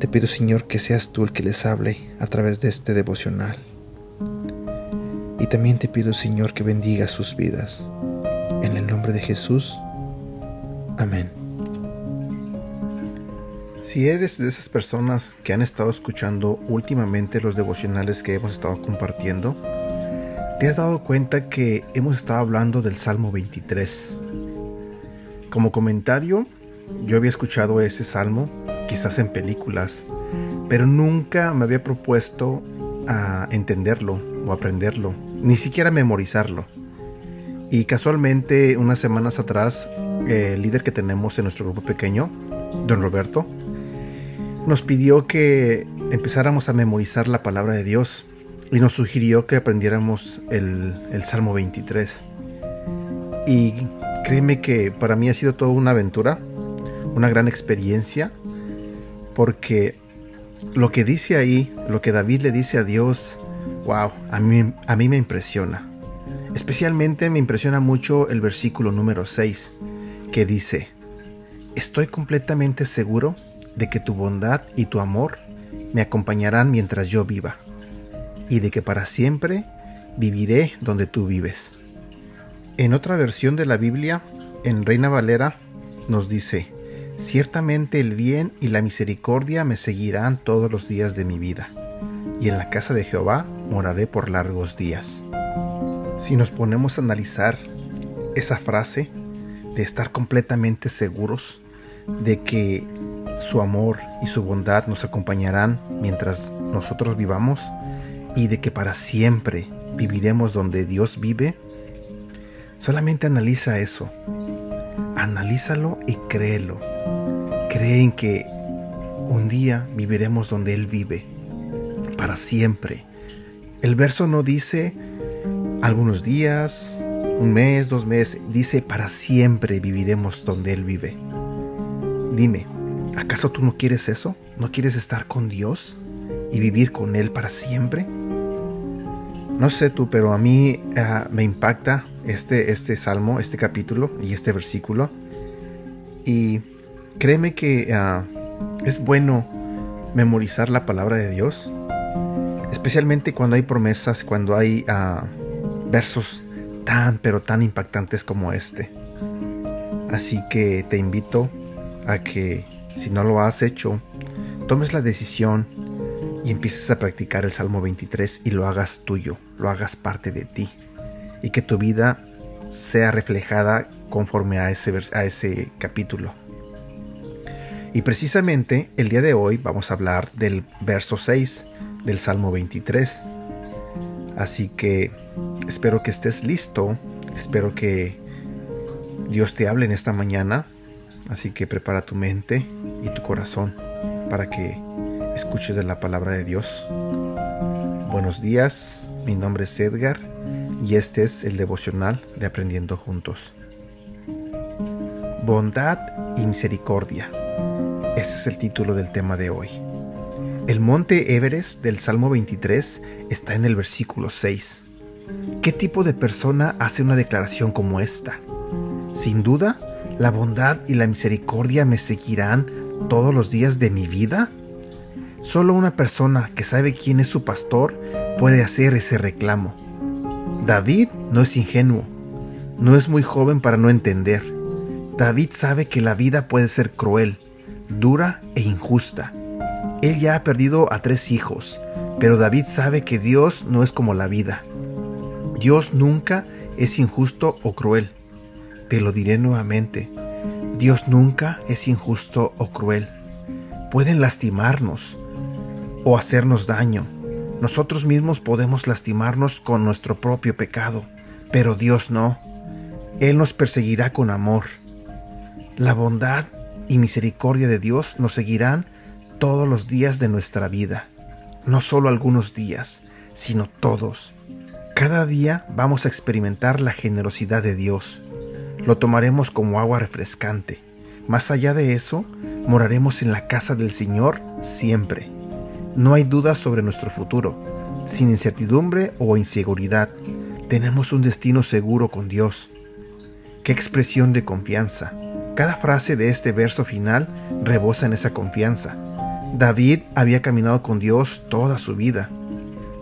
Te pido, Señor, que seas tú el que les hable a través de este devocional. Y también te pido, Señor, que bendiga sus vidas. En el nombre de Jesús. Amén. Si eres de esas personas que han estado escuchando últimamente los devocionales que hemos estado compartiendo, te has dado cuenta que hemos estado hablando del Salmo 23. Como comentario, yo había escuchado ese salmo, quizás en películas, pero nunca me había propuesto a entenderlo o aprenderlo, ni siquiera memorizarlo. Y casualmente, unas semanas atrás, el líder que tenemos en nuestro grupo pequeño, don Roberto, nos pidió que empezáramos a memorizar la palabra de Dios y nos sugirió que aprendiéramos el, Salmo 23. Y créeme que para mí ha sido toda una aventura, una gran experiencia, porque lo que dice ahí, lo que David le dice a Dios, wow, a mí, a mí me impresiona. Especialmente me impresiona mucho el versículo número 6, que dice, estoy completamente seguro de que tu bondad y tu amor me acompañarán mientras yo viva, y de que para siempre viviré donde tú vives. En otra versión de la Biblia, en Reina Valera, nos dice, Ciertamente el bien y la misericordia me seguirán todos los días de mi vida, y en la casa de Jehová moraré por largos días. Si nos ponemos a analizar esa frase de estar completamente seguros de que su amor y su bondad nos acompañarán mientras nosotros vivamos y de que para siempre viviremos donde Dios vive, solamente analiza eso. Analízalo y créelo. Cree en que un día viviremos donde Él vive, para siempre. El verso no dice algunos días, un mes, dos meses, dice para siempre viviremos donde Él vive. Dime, ¿Acaso tú no quieres eso? ¿No quieres estar con Dios y vivir con Él para siempre? No sé tú, pero a mí ah, me impacta este, este salmo, este capítulo y este versículo. Y créeme que ah, es bueno memorizar la palabra de Dios, especialmente cuando hay promesas, cuando hay ah, versos tan, pero tan impactantes como este. Así que te invito a que si no lo has hecho, tomes la decisión y empieces a practicar el Salmo 23 y lo hagas tuyo, lo hagas parte de ti. Y que tu vida sea reflejada conforme a ese, a ese capítulo. Y precisamente el día de hoy vamos a hablar del verso 6 del Salmo 23. Así que espero que estés listo, espero que Dios te hable en esta mañana Así que prepara tu mente y tu corazón para que escuches de la palabra de Dios. Buenos días, mi nombre es Edgar y este es el devocional de Aprendiendo Juntos. Bondad y misericordia. Ese es el título del tema de hoy. El monte Everest del Salmo 23 está en el versículo 6. ¿Qué tipo de persona hace una declaración como esta? Sin duda, ¿La bondad y la misericordia me seguirán todos los días de mi vida? Solo una persona que sabe quién es su pastor puede hacer ese reclamo. David no es ingenuo, no es muy joven para no entender. David sabe que la vida puede ser cruel, dura e injusta. Él ya ha perdido a tres hijos, pero David sabe que Dios no es como la vida. Dios nunca es injusto o cruel. Te lo diré nuevamente. Dios nunca es injusto o cruel. Pueden lastimarnos o hacernos daño. Nosotros mismos podemos lastimarnos con nuestro propio pecado, pero Dios no. Él nos perseguirá con amor. La bondad y misericordia de Dios nos seguirán todos los días de nuestra vida. no solo algunos días, sino todos. Cada día vamos a experimentar la generosidad de Dios. Lo tomaremos como agua refrescante. Más allá de eso, moraremos en la casa del Señor siempre. No hay dudas sobre nuestro futuro. Sin incertidumbre o inseguridad, tenemos un destino seguro con Dios. Qué expresión de confianza. Cada frase de este verso final rebosa en esa confianza. David había caminado con Dios toda su vida.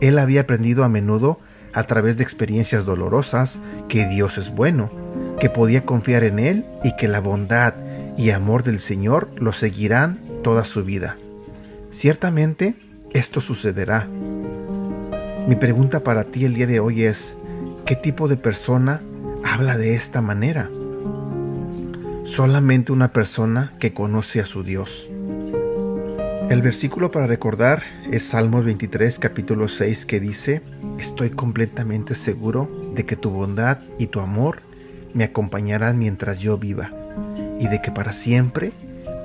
Él había aprendido a menudo, a través de experiencias dolorosas, que Dios es bueno, que podía confiar en Él y que la bondad y amor del Señor lo seguirán toda su vida. Ciertamente, esto sucederá. Mi pregunta para ti el día de hoy es, ¿qué tipo de persona habla de esta manera? Solamente una persona que conoce a su Dios. El versículo para recordar es Salmos 23, capítulo 6, que dice, Estoy completamente seguro de que tu bondad y tu amor me acompañarán mientras yo viva, y de que para siempre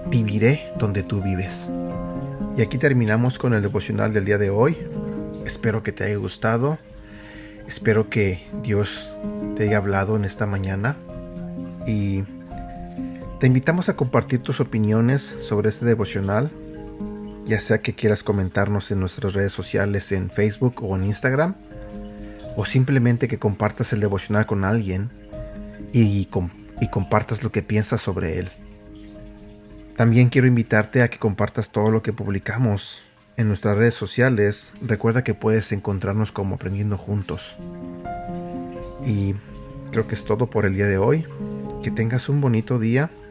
viviré donde tú vives. Y aquí terminamos con el devocional del día de hoy. Espero que te haya gustado. Espero que Dios te haya hablado en esta mañana. Y te invitamos a compartir tus opiniones sobre este devocional ya sea que quieras comentarnos en nuestras redes sociales en Facebook o en Instagram, o simplemente que compartas el devocional con alguien y, compartas lo que piensas sobre él. También quiero invitarte a que compartas todo lo que publicamos en nuestras redes sociales. Recuerda que puedes encontrarnos como aprendiendo juntos. Y creo que es todo por el día de hoy. Que tengas un bonito día